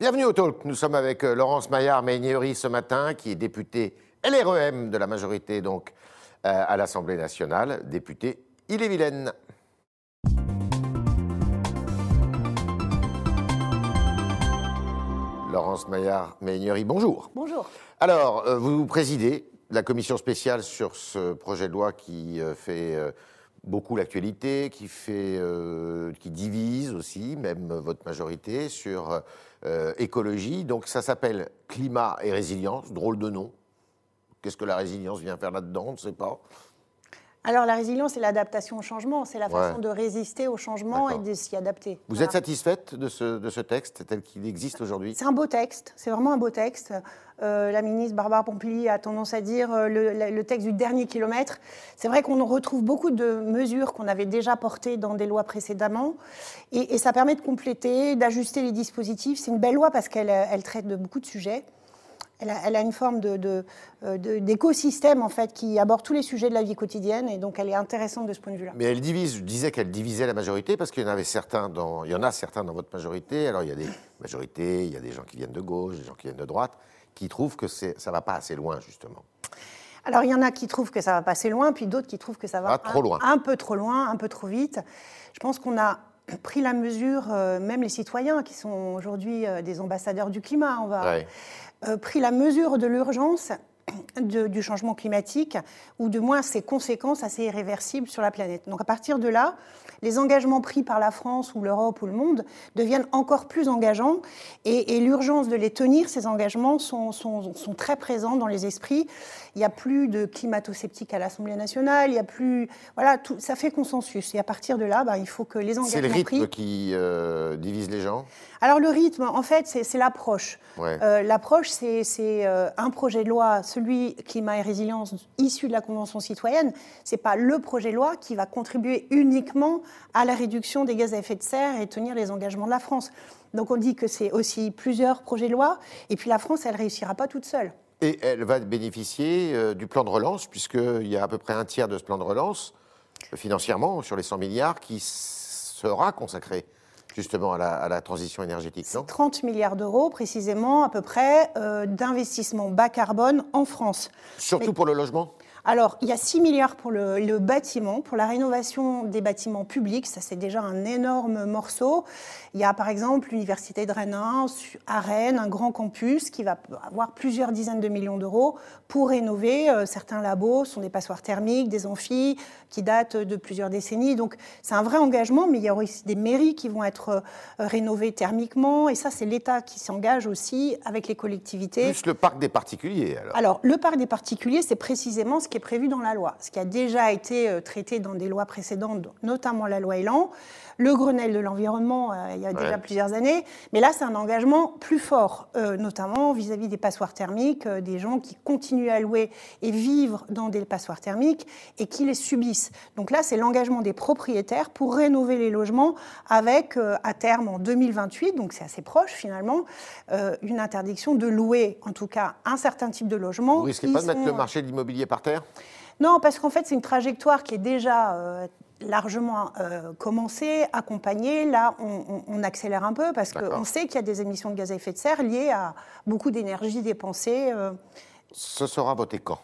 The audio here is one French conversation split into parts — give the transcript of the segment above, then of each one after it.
Bienvenue au Talk. Nous sommes avec euh, Laurence Maillard-Meignery ce matin, qui est députée LREM de la majorité donc euh, à l'Assemblée nationale, députée Ille-et-Vilaine. Laurence Maillard-Meignery, bonjour. Bonjour. Alors, euh, vous présidez la commission spéciale sur ce projet de loi qui euh, fait beaucoup l'actualité, qui, fait, euh, qui divise aussi, même votre majorité, sur euh, écologie. Donc ça s'appelle climat et résilience, drôle de nom. Qu'est-ce que la résilience vient faire là-dedans? On ne sait pas. Alors la résilience, c'est l'adaptation au changement, c'est la Ouais. façon de résister au changement et de s'y adapter. Vous Voilà. êtes satisfaite de ce, de ce texte tel qu'il existe aujourd'hui? C'est un beau texte, c'est vraiment un beau texte. Euh, la ministre Barbara Pompili a tendance à dire euh, le, texte du dernier kilomètre. C'est vrai qu'on retrouve beaucoup de mesures qu'on avait déjà portées dans des lois précédemment. Et, et ça permet de compléter, d'ajuster les dispositifs. C'est une belle loi parce qu'elle elle traite de beaucoup de sujets. Elle a, elle a une forme de- de, euh, de- d'écosystème en fait qui aborde tous les sujets de la vie quotidienne et donc elle est intéressante de ce point de vue-là. Mais elle divise, je disais qu'elle divisait la majorité parce qu'il y en avait certains dans, il y en a certains dans votre majorité. Alors il y a des majorités, il y a des gens qui viennent de gauche, des gens qui viennent de droite, qui trouvent que ça va pas assez loin justement. Alors, il y en a qui trouvent que ça va passer loin, puis d'autres qui trouvent que ça va Ah, trop un, loin. un peu trop loin, un peu trop vite. Je pense qu'on a pris la mesure, euh, même les citoyens qui sont aujourd'hui euh, des ambassadeurs du climat, on va Ouais. Euh, pris la mesure de l'urgence du changement climatique, ou de moins ses conséquences assez irréversibles sur la planète. Donc à partir de là, les engagements pris par la France ou l'Europe ou le monde deviennent encore plus engageants, et, l'urgence de les tenir, ces engagements, sont très présents dans les esprits. Il n'y a plus de climato-sceptiques à l'Assemblée nationale, il y a plus... Voilà, tout, ça fait consensus. Et à partir de là, bah, il faut que les C'est engagements le rythme pris... qui euh, divise les gens? Alors le rythme, en fait, c'est c'est l'approche. Ouais. Euh, l'approche, c'est c'est, euh, un projet de loi, celui climat et résilience issu de la Convention citoyenne. C'est pas le projet de loi qui va contribuer uniquement à la réduction des gaz à effet de serre et tenir les engagements de la France. Donc on dit que c'est aussi plusieurs projets de loi. Et puis la France, elle réussira pas toute seule. Et elle va bénéficier euh, du plan de relance, puisqu'il y a à peu près un tiers de ce plan de relance, euh, financièrement, sur les 100 milliards, qui sera consacré justement à la, à la transition énergétique, non? 30 milliards d'euros, précisément, à peu près, euh, d'investissement bas carbone en France. Surtout Mais- pour le logement? Alors, il y a 6 milliards pour le, le bâtiment, pour la rénovation des bâtiments publics. Ça, c'est déjà un énorme morceau. Il y a, par exemple, l'Université de Rennes 1, su- à Rennes, un grand campus qui va avoir plusieurs dizaines de millions d'euros pour rénover. Euh, certains labos sont des passoires thermiques, des amphis qui datent de plusieurs décennies. Donc, c'est un vrai engagement, mais il y a aussi des mairies qui vont être euh, rénovées thermiquement. Et ça, c'est l'État qui s'engage aussi avec les collectivités. Plus le parc des particuliers, alors. Alors, le parc des particuliers, c'est précisément ce qui est prévu dans la loi, ce qui a déjà été euh, traité dans des lois précédentes, notamment la loi Elan, le Grenelle de l'environnement, euh, il y a déjà Ouais. plusieurs années. Mais là, c'est un engagement plus fort, euh, notamment vis-à-vis des passoires thermiques, euh, des gens qui continuent à louer et vivre dans des passoires thermiques et qui les subissent. Donc là, c'est l'engagement des propriétaires pour rénover les logements avec, à terme, en 2028, donc c'est assez proche finalement, une interdiction de louer, en tout cas, un certain type de logement. Vous risquez pas de mettre le marché de l'immobilier par terre? Non, parce qu'en fait, c'est une trajectoire qui est déjà euh, largement euh, commencée, accompagnée. Là, on, on- on accélère un peu parce qu'on sait qu'il y a des émissions de gaz à effet de serre liées à beaucoup d'énergie dépensée. euh. Ce sera voté quand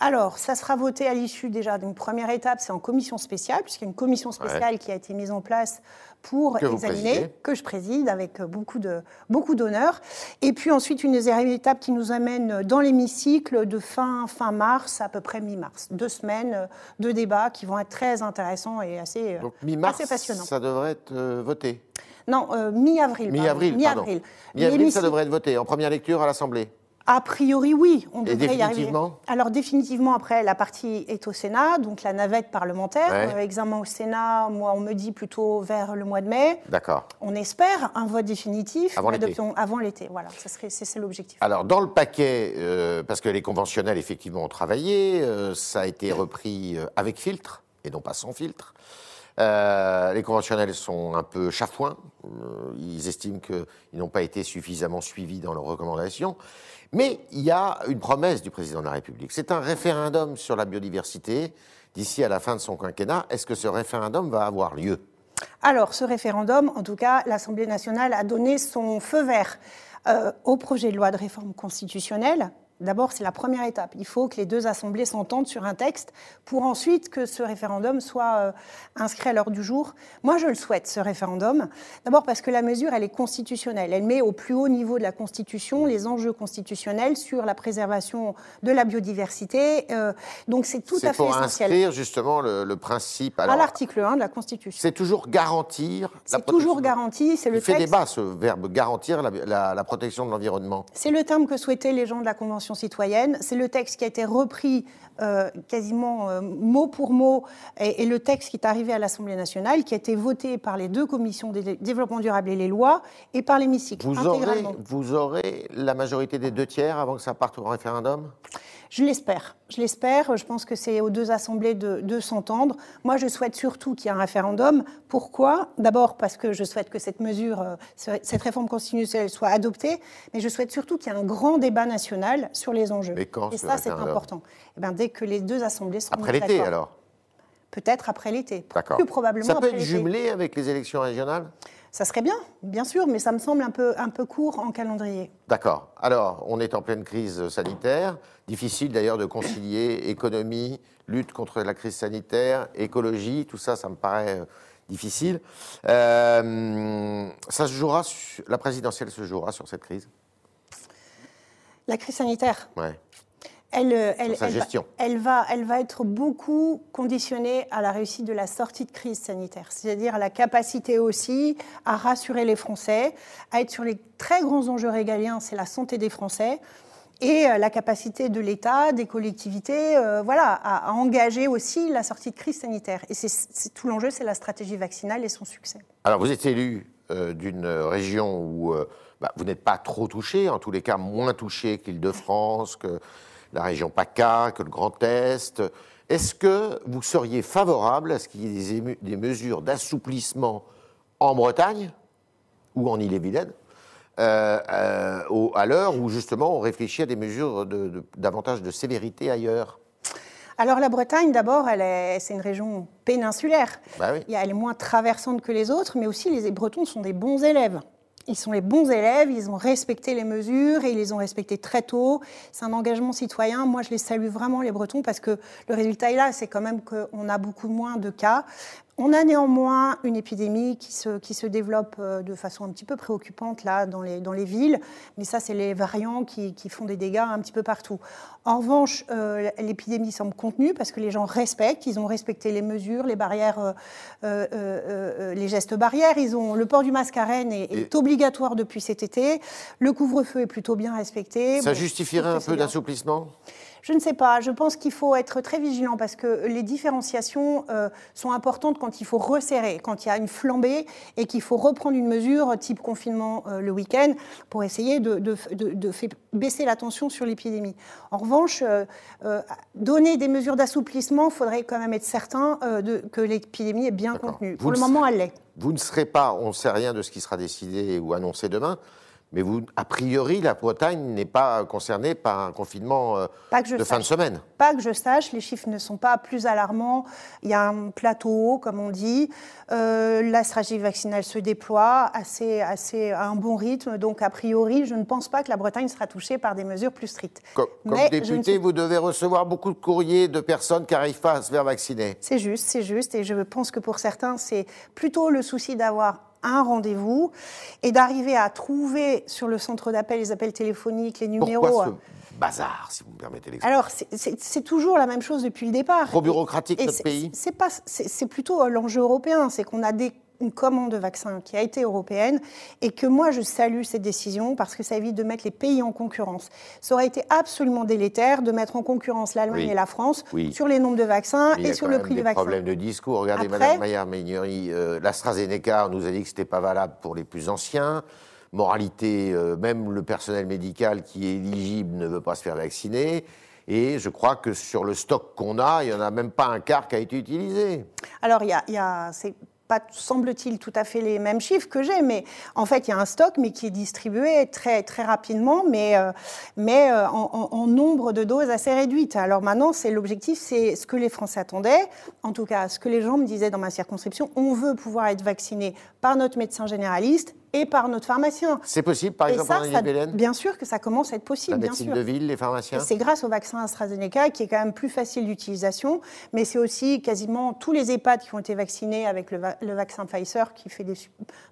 Alors, ça sera voté à l'issue déjà d'une première étape, c'est en commission spéciale, puisqu'il y a une commission spéciale qui a été mise en place pour Que examiner, que je préside avec beaucoup de beaucoup d'honneur. Et puis ensuite, une deuxième étape qui nous amène dans l'hémicycle de fin, fin mars, à peu près mi-mars. Deux semaines de débats qui vont être très intéressants et assez, euh, Donc assez passionnants. ça devrait être euh, voté. Non, euh, mi-avril. Mi-avril, pardon. Mi-avril. Mi-avril, ça devrait être voté en première lecture à l'Assemblée. A priori, oui, on devrait y arriver. Alors définitivement, après, la partie est au Sénat, donc la navette parlementaire. Ouais. Euh, examen au Sénat, moi, on me dit plutôt vers le mois de mai. D'accord. On espère un vote définitif, Avant l'été. l'adoption avant l'été. Voilà, ça serait, c'est, l'objectif. Alors, dans le paquet, euh, parce que les conventionnels, effectivement, ont travaillé, euh, ça a été repris avec filtre et non pas sans filtre. Euh, les conventionnels sont un peu chafouins. Euh, ils estiment qu'ils n'ont pas été suffisamment suivis dans leurs recommandations. Mais il y a une promesse du président de la République. C'est un référendum sur la biodiversité d'ici à la fin de son quinquennat. Est-ce que ce référendum va avoir lieu? Alors, ce référendum, en tout cas, l'Assemblée nationale a donné son feu vert euh, au projet de loi de réforme constitutionnelle D'abord, c'est la première étape. Il faut que les deux assemblées s'entendent sur un texte pour ensuite que ce référendum soit euh, inscrit à l'ordre du jour. Moi, je le souhaite, ce référendum. D'abord parce que la mesure, elle est constitutionnelle. Elle met au plus haut niveau de la Constitution les enjeux constitutionnels sur la préservation de la biodiversité. Euh, donc, c'est tout à fait essentiel. C'est pour inscrire justement le, principe. à l'article 1 de la Constitution. C'est toujours garantir. C'est toujours garanti. C'est le Il fait débat, ce verbe garantir la, la protection de l'environnement. C'est le terme que souhaitaient les gens de la Convention citoyenne. C'est le texte qui a été repris euh, quasiment euh, mot pour mot et, le texte qui est arrivé à l'Assemblée nationale, qui a été voté par les deux commissions des développement durable et les lois et par l'hémicycle. Vous aurez, vous aurez la majorité des deux tiers avant que ça parte au référendum? Je l'espère. Je l'espère. Je pense que c'est aux deux assemblées de, s'entendre. Moi, je souhaite surtout qu'il y ait un référendum. Pourquoi? D'abord parce que je souhaite que cette mesure, euh, cette réforme constitutionnelle soit adoptée, mais je souhaite surtout qu'il y ait un grand débat national sur les enjeux. Mais quand Et ça, c'est important. Et eh ben, dès que les deux assemblées seront Après l'été, alors? Peut-être après l'été. D'accord. Plus probablement Ça peut être jumelé avec les élections régionales? Ça serait bien, bien sûr, mais ça me semble un peu, un peu court en calendrier. D'accord. Alors, on est en pleine crise sanitaire. Difficile d'ailleurs de concilier économie, lutte contre la crise sanitaire, écologie, tout ça, ça me paraît euh, difficile. Euh, ça se jouera, la présidentielle se jouera sur cette crise? La crise sanitaire? Ouais elle, elle, elle, va, elle, va, être beaucoup conditionnée à la réussite de la sortie de crise sanitaire, c'est-à-dire à la capacité aussi à rassurer les Français, à être sur les très grands enjeux régaliens, c'est la santé des Français, et euh, la capacité de l'État, des collectivités, euh, voilà, à, engager aussi la sortie de crise sanitaire. Et c'est tout l'enjeu, c'est la stratégie vaccinale et son succès. Alors vous êtes élu euh, d'une région où bah, vous n'êtes pas trop touché, en tous les cas moins touché qu'Île-de-France, que la région PACA, que le Grand Est. Est-ce que vous seriez favorable à ce qu'il y ait des, mesures d'assouplissement en Bretagne ou en Île-et-Vilaine euh, euh, à l'heure où justement on réfléchit à des mesures de, davantage de sévérité ailleurs? Alors la Bretagne, d'abord, c'est une région péninsulaire. Bah oui. Elle est moins traversante que les autres, mais aussi les Bretons sont des bons élèves ils sont les bons élèves, ils ont respecté les mesures et ils les ont respectées très tôt. C'est un engagement citoyen. Moi, je les salue vraiment, les Bretons, parce que le résultat est là, c'est quand même qu'on a beaucoup moins de cas. On a néanmoins une épidémie qui se, qui se développe euh, de façon un petit peu préoccupante là dans les, dans les villes, mais ça c'est les variants qui, qui, font des dégâts un petit peu partout. En revanche, euh, l'épidémie semble contenue parce que les gens respectent, ils ont respecté les mesures, les barrières, euh, les gestes barrières, ils ont le port du masque à Rennes est, obligatoire depuis cet été, le couvre-feu est plutôt bien respecté. Ça justifierait un peu d'assouplissement? Je ne sais pas. Je pense qu'il faut être très vigilant parce que les différenciations euh, sont importantes quand il faut resserrer, quand il y a une flambée et qu'il faut reprendre une mesure type confinement euh, le week-end pour essayer de, de, faire baisser la tension sur l'épidémie. En revanche, euh, donner des mesures d'assouplissement, il faudrait quand même être certain que l'épidémie est bien contenue. Pour le moment, elle l'est. Vous ne serez pas, on ne sait rien de ce qui sera décidé ou annoncé demain, mais vous, a priori, la Bretagne n'est pas concernée par un confinement euh, de fin de semaine. Pas que je sache, les chiffres ne sont pas plus alarmants. Il y a un plateau haut, comme on dit. Euh, la stratégie vaccinale se déploie assez, assez, à un bon rythme. Donc, a priori, je ne pense pas que la Bretagne sera touchée par des mesures plus strictes. Comme, député, vous devez recevoir beaucoup de courriers de personnes qui n'arrivent pas à se faire vacciner. C'est juste, c'est juste. Et je pense que pour certains, c'est plutôt le souci d'avoir un rendez-vous et d'arriver à trouver sur le centre d'appel les appels téléphoniques, les numéros. Pourquoi ce bazar, si vous me permettez l'expression Alors, c'est toujours la même chose depuis le départ. Trop bureaucratique, notre pays C'est plutôt l'enjeu européen, c'est qu'on a des une commande de vaccins qui a été européenne et que moi je salue cette décision parce que ça évite de mettre les pays en concurrence. Ça aurait été absolument délétère de mettre en concurrence l'Allemagne et la France sur les nombres de vaccins et sur le prix du vaccin. problème de discours. Regardez, Madame Maillard-Meignery, euh, l'AstraZeneca, on nous a dit que c'était pas valable pour les plus anciens. Moralité, euh, même le personnel médical qui est éligible ne veut pas se faire vacciner. Et je crois que sur le stock qu'on a, il n'y en a même pas un quart qui a été utilisé. Alors, il y a, y a semble-t-il, tout à fait les mêmes chiffres que j'ai, mais en fait, il y a un stock, mais qui est distribué très, très rapidement, mais, euh, mais euh, en, nombre de doses assez réduite. Alors maintenant, c'est l'objectif, c'est ce que les Français attendaient, en tout cas, ce que les gens me disaient dans ma circonscription, on veut pouvoir être vacciné par notre médecin généraliste et par notre pharmacien. C'est possible, par exemple, ça, en Bien sûr que ça commence à être possible. La médecine de ville, les pharmaciens C'est grâce au vaccin AstraZeneca qui est quand même plus facile d'utilisation, mais c'est aussi quasiment tous les EHPAD qui ont été vaccinés avec le, vaccin Pfizer qui fait des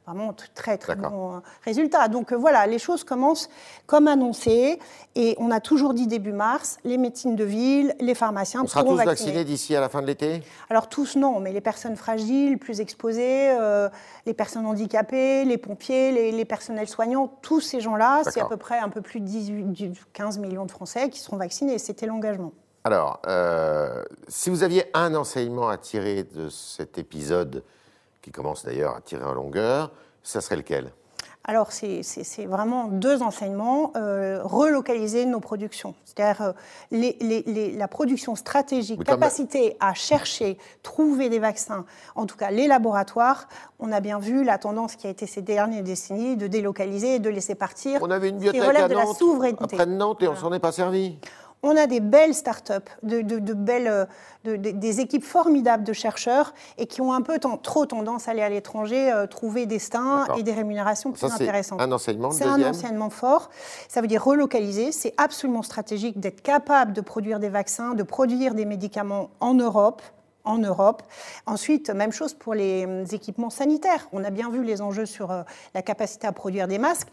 vraiment très très bons euh, résultats. Donc euh, voilà, les choses commencent comme annoncé et on a toujours dit début mars, les médecines de ville, les pharmaciens. On sera tous vaccinés d'ici à la fin de l'été? Alors tous non, mais les personnes fragiles, plus exposées, euh, les personnes handicapées, les pompiers, les, personnels soignants, tous ces gens-là, c'est à peu près un peu plus de 18, 15 millions de Français qui seront vaccinés. C'était l'engagement. Alors, si vous aviez un enseignement à tirer de cet épisode qui commence d'ailleurs à tirer en longueur, ça serait lequel? Alors, c'est vraiment deux enseignements. Euh, relocaliser nos productions, c'est-à-dire euh, la production stratégique, capacité à chercher, trouver des vaccins, en tout cas les laboratoires. On a bien vu la tendance qui a été ces dernières décennies de délocaliser et de laisser partir. On avait une bibliothèque à Nantes, de la souveraineté. après Nantes, et on s'en est pas servi. On a des belles start-up, de, belles, des équipes formidables de chercheurs et qui ont un peu trop tendance à aller à l'étranger, euh, trouver des stins et des rémunérations plus intéressantes. Un enseignement. C'est un enseignement fort. Ça veut dire relocaliser. C'est absolument stratégique d'être capable de produire des vaccins, de produire des médicaments en Europe en Europe. Ensuite, même chose pour les euh, équipements sanitaires. On a bien vu les enjeux sur euh, la capacité à produire des masques.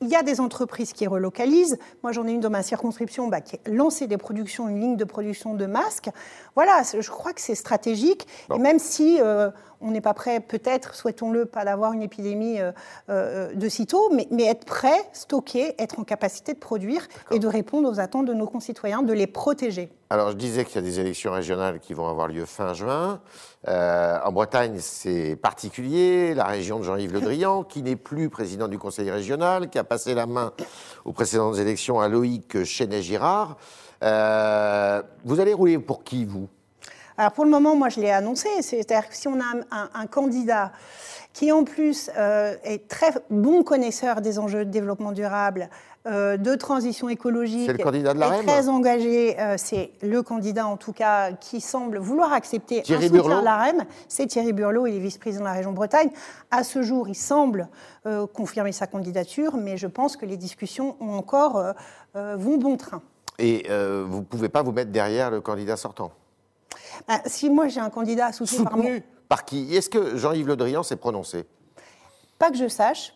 Il y a des entreprises qui relocalisent. Moi, j'en ai une dans ma circonscription bah, qui a lancé des productions, une ligne de production de masques. Voilà, je crois que c'est stratégique. Et même si euh, on n'est pas prêt, peut-être, souhaitons-le, pas d'avoir une épidémie euh, euh, de sitôt, mais, mais, être prêt, stocker, être en capacité de produire et de répondre aux attentes de nos concitoyens, de les protéger. Alors, je disais qu'il y a des élections régionales qui vont avoir lieu fin juin. Euh, en Bretagne, c'est particulier. La région de Jean-Yves Le Drian, qui n'est plus président du conseil régional, qui a passé la main aux précédentes élections à Loïc Chenet-Girard. vous allez rouler pour qui, vous? Alors pour le moment, moi je l'ai annoncé, c'est-à-dire que si on a un, candidat qui en plus euh, est très bon connaisseur des enjeux de développement durable, euh, de transition écologique, le candidat de la très engagé, euh, c'est le candidat en tout cas qui semble vouloir accepter Thierry un soutien de la REM, c'est Thierry Burlot, il est vice-président de la région Bretagne. À ce jour, il semble confirmer sa candidature, mais je pense que les discussions ont encore, vont bon train. Et vous ne pouvez pas vous mettre derrière le candidat sortant? Bah, si moi j'ai un candidat soutenu, par, par qui? Est-ce que Jean-Yves Le Drian s'est prononcé? Pas que je sache.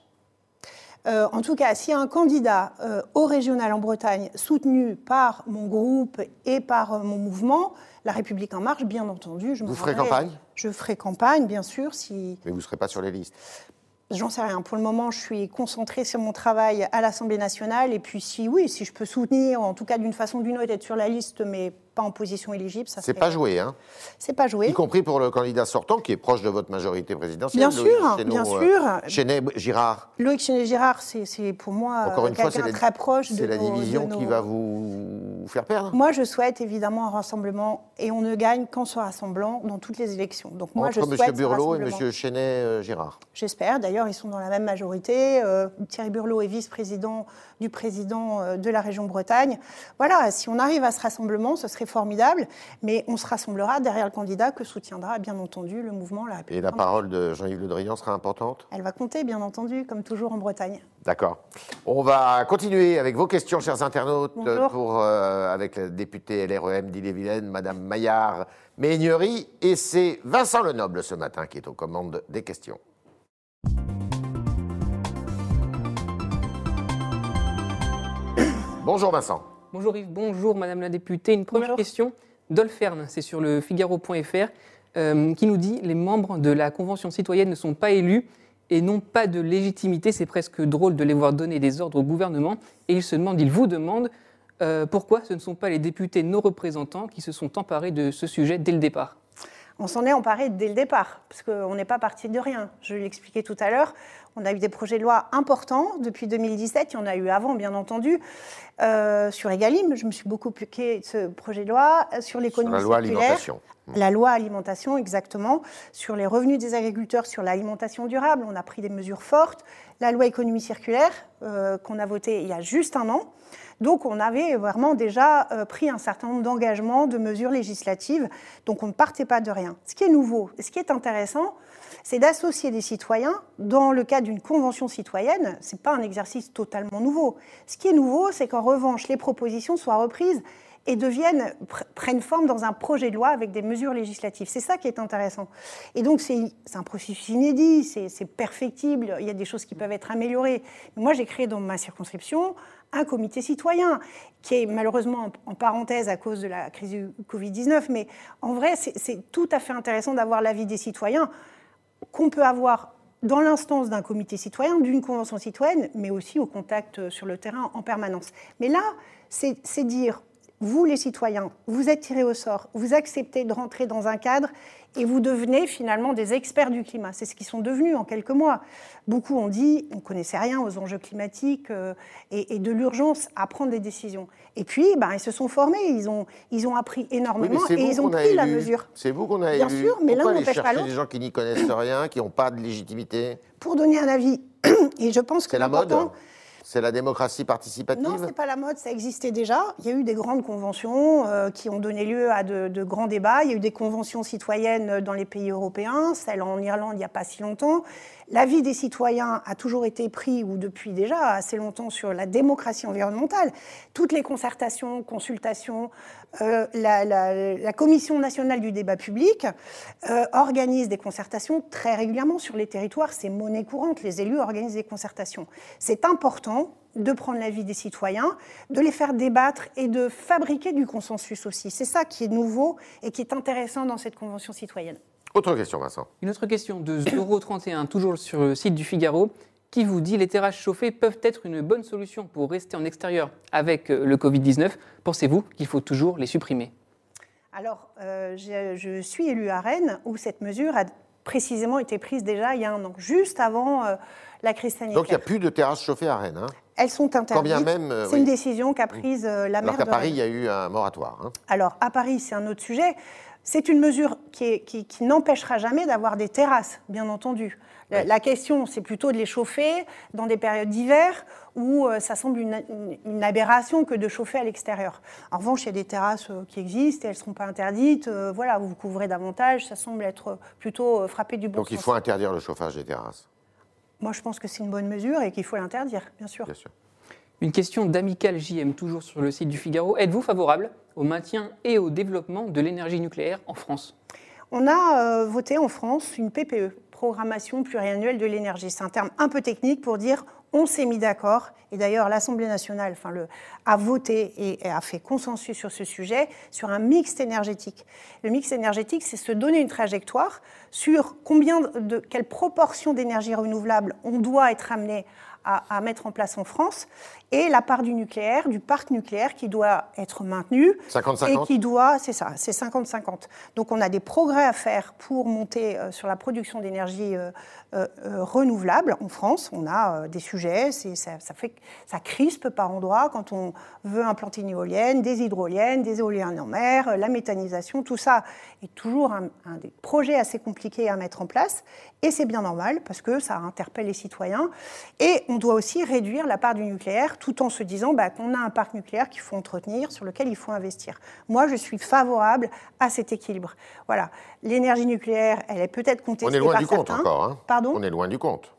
Euh, en tout cas, s'il y a un candidat euh, au régional en Bretagne soutenu par mon groupe et par euh, mon mouvement, La République en marche, bien entendu. Je Vous ferez campagne? Je ferai campagne, bien sûr. Si... Mais vous ne serez pas sur les listes J'en sais rien. Pour le moment, je suis concentrée sur mon travail à l'Assemblée nationale. Et puis, si oui, si je peux soutenir, en tout cas d'une façon ou d'une autre, être sur la liste, mais pas en position éligible. Ça c'est pas joué, hein C'est pas joué. Y compris pour le candidat sortant qui est proche de votre majorité présidentielle. Bien sûr, bien euh, sûr. Chenet-Girard. Loïc Chenet-Girard, c'est pour moi Encore une fois, c'est très proche de C'est la division qui va vous faire perdre Moi, je souhaite évidemment un rassemblement et on ne gagne qu'en se rassemblant dans toutes les élections. Donc moi, Entre je souhaite M. Burlot et M. Chenet-Girard. J'espère. D'ailleurs, ils sont dans la même majorité. Euh, Thierry Burlot est vice-président du président euh, de la région Bretagne. Voilà, si on arrive à ce rassemblement, ce serait formidable, mais on se rassemblera derrière le candidat que soutiendra bien entendu le mouvement La République. Et la parole de Jean-Yves Le Drian sera importante? Elle va compter, bien entendu, comme toujours en Bretagne. D'accord. On va continuer avec vos questions, chers internautes, pour, euh, avec la députée LREM d'Ille-et-Vilaine, Madame Maillard Méignery. Et c'est Vincent Lenoble ce matin qui est aux commandes des questions. Bonjour Vincent. Bonjour Yves, bonjour Madame la députée. Une première question d'Olferne, c'est sur le Figaro.fr, euh, qui nous dit les membres de la Convention citoyenne ne sont pas élus et n'ont pas de légitimité. C'est presque drôle de les voir donner des ordres au gouvernement. Et ils se demandent, ils vous demandent euh, pourquoi ce ne sont pas les députés, nos représentants, qui se sont emparés de ce sujet dès le départ? On s'en est emparé dès le départ, parce qu'on n'est pas parti de rien. Je l'expliquais tout à l'heure. On a eu des projets de loi importants depuis 2017, il y en a eu avant, bien entendu, euh, sur Egalim. Je me suis beaucoup occupée de ce projet de loi, sur l'économie Sur la loi circulaire. alimentation. La loi alimentation, exactement, sur les revenus des agriculteurs, sur l'alimentation durable. On a pris des mesures fortes. La loi économie circulaire, euh, qu'on a votée il y a juste un an. Donc on avait vraiment déjà euh, pris un certain nombre d'engagements, de mesures législatives. Donc on ne partait pas de rien. Ce qui est nouveau, ce qui est intéressant, c'est d'associer des citoyens dans le cadre d'une convention citoyenne. Ce n'est pas un exercice totalement nouveau. Ce qui est nouveau, c'est qu'en revanche, les propositions soient reprises et deviennent, pr- prennent forme dans un projet de loi avec des mesures législatives. C'est ça qui est intéressant. Et donc, c'est un processus inédit, c'est perfectible, il y a des choses qui peuvent être améliorées. Moi, j'ai créé dans ma circonscription un comité citoyen qui est malheureusement en, en parenthèse à cause de la crise du Covid-19, mais en vrai, c'est tout à fait intéressant d'avoir l'avis des citoyens qu'on peut avoir dans l'instance d'un comité citoyen, d'une convention citoyenne, mais aussi au contact euh, sur le terrain en permanence. Mais là, c'est c'est dire, vous les citoyens, vous êtes tirés au sort, vous acceptez de rentrer dans un cadre et vous devenez finalement des experts du climat. C'est ce qu'ils sont devenus en quelques mois. Beaucoup ont dit, on ne connaissait rien aux enjeux climatiques euh, et, et de l'urgence à prendre des décisions. Et puis, ben, ils se sont formés, ils ont, ils ont appris énormément et ils ont pris la mesure. C'est vous qu'on a Bien élu. sûr, mais l'un n'empêche pas l'autre. des gens qui n'y connaissent rien, qui n'ont pas de légitimité? Pour donner un avis, et je pense que C'est la mode C'est la démocratie participative Non, c'est pas la mode, ça existait déjà. Il y a eu des grandes conventions euh, qui ont donné lieu à de, de grands débats. Il y a eu des conventions citoyennes dans les pays européens, celle en Irlande il n'y a pas si longtemps. L'avis des citoyens a toujours été pris, ou depuis déjà assez longtemps, sur la démocratie environnementale. Toutes les concertations, consultations, euh, la, la- la Commission nationale du débat public euh, organise des concertations très régulièrement sur les territoires. C'est monnaie courante, les élus organisent des concertations. C'est important de prendre l'avis des citoyens, de les faire débattre et de fabriquer du consensus aussi. C'est ça qui est nouveau et qui est intéressant dans cette convention citoyenne. Autre question, Vincent. Une autre question de Zoro31, toujours sur le site du Figaro, qui vous dit les terrasses chauffées peuvent être une bonne solution pour rester en extérieur avec euh, le Covid-19. Pensez-vous qu'il faut toujours les supprimer? Alors, euh, je, je suis élue à Rennes où cette mesure a précisément été prise déjà il y a un an, juste avant euh, la crise sanitaire. Donc il n'y a plus de terrasses chauffées à Rennes. hein? Elles sont interdites. Euh, C'est oui. une décision qu'a prise euh, la Alors maire qu'à de Paris, il y a eu un moratoire. hein. Alors, à Paris, c'est un autre sujet. C'est une mesure qui, est- qui- qui n'empêchera jamais d'avoir des terrasses, bien entendu. La, la question, c'est plutôt de les chauffer dans des périodes d'hiver où euh, ça semble une, une- une aberration que de chauffer à l'extérieur. En revanche, il y a des terrasses euh, qui existent et elles ne seront pas interdites. Euh, voilà, vous vous couvrez davantage, ça semble être plutôt euh, frappé du bon Donc il faut interdire le chauffage des terrasses, Moi, je pense que c'est une bonne mesure et qu'il faut l'interdire, bien sûr. bien sûr. Une question d'Amical JM, toujours sur le site du Figaro. Êtes-vous favorable au maintien et au développement de l'énergie nucléaire en France? On a euh, voté en France une PPE, Programmation pluriannuelle de l'énergie. C'est un terme un peu technique pour dire on s'est mis d'accord. Et d'ailleurs, l'Assemblée nationale a voté et, a fait consensus sur ce sujet, sur un mix énergétique. Le mix énergétique, c'est se donner une trajectoire sur combien de, quelle proportion d'énergie renouvelable on doit être amené à mettre en place en France et la part du nucléaire, du parc nucléaire qui doit être maintenu 50-50? et qui doit, c'est ça, c'est 50-50. Donc on a des progrès à faire pour monter euh, sur la production d'énergie euh, euh, renouvelable en France. On a des sujets, ça, ça fait, ça crispe par endroits quand on veut implanter une éolienne, des hydroliennes, des éoliennes en mer, la méthanisation, tout ça est toujours un, un des projets assez compliqués à mettre en place. Et c'est bien normal parce que ça interpelle les citoyens. Et on doit aussi réduire la part du nucléaire tout en se disant bah, qu'on a un parc nucléaire qu'il faut entretenir, sur lequel il faut investir. Moi, je suis favorable à cet équilibre. Voilà. L'énergie nucléaire, elle est peut-être contestée On est loin par du compte certains. encore. hein. Pardon? On est loin du compte.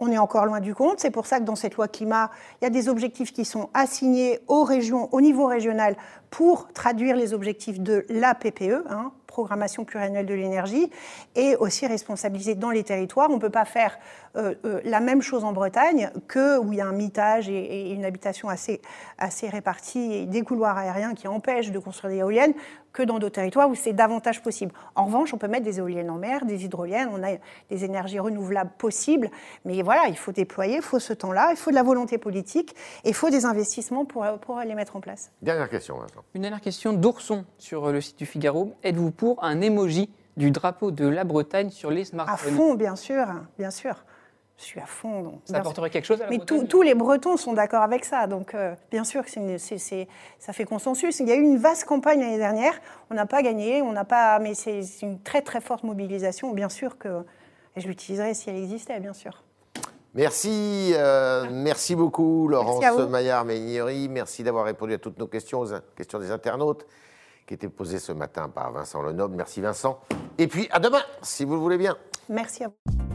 on est encore loin du compte. C'est pour ça que dans cette loi climat, il y a des objectifs qui sont assignés aux régions, au niveau régional, pour traduire les objectifs de la PPE, hein, programmation pluriannuelle de l'énergie, et aussi responsabiliser dans les territoires. On ne peut pas faire euh, euh, la même chose en Bretagne que où il y a un mitage et, une habitation assez, assez répartie et des couloirs aériens qui empêchent de construire des éoliennes que dans d'autres territoires où c'est davantage possible. En revanche, on peut mettre des éoliennes en mer, des hydroliennes, on a des énergies renouvelables possibles, mais voilà, il faut déployer, il faut ce temps-là, il faut de la volonté politique et il faut des investissements pour, pour les mettre en place. Dernière question, Vincent. Une dernière question d'Ourson sur le site du Figaro. Êtes-vous pour un emoji du drapeau de la Bretagne sur les À smartphones? fond, bien sûr, bien sûr. Je suis à fond. donc, Ça apporterait quelque chose à la mais Bretagne tous- tous les Bretons sont d'accord avec ça. Donc, euh, bien sûr que ça fait consensus. Il y a eu une vaste campagne l'année dernière. On n'a pas gagné, on n'a pas, mais c'est une très très forte mobilisation. Bien sûr que et je l'utiliserai si elle existait, bien sûr. Merci, euh, merci beaucoup Laurence. Maillard-Meignery. Merci d'avoir répondu à toutes nos questions, aux questions des internautes qui étaient posées ce matin par Vincent Lenoble. Merci Vincent. Et puis à demain, si vous le voulez bien. Merci à vous.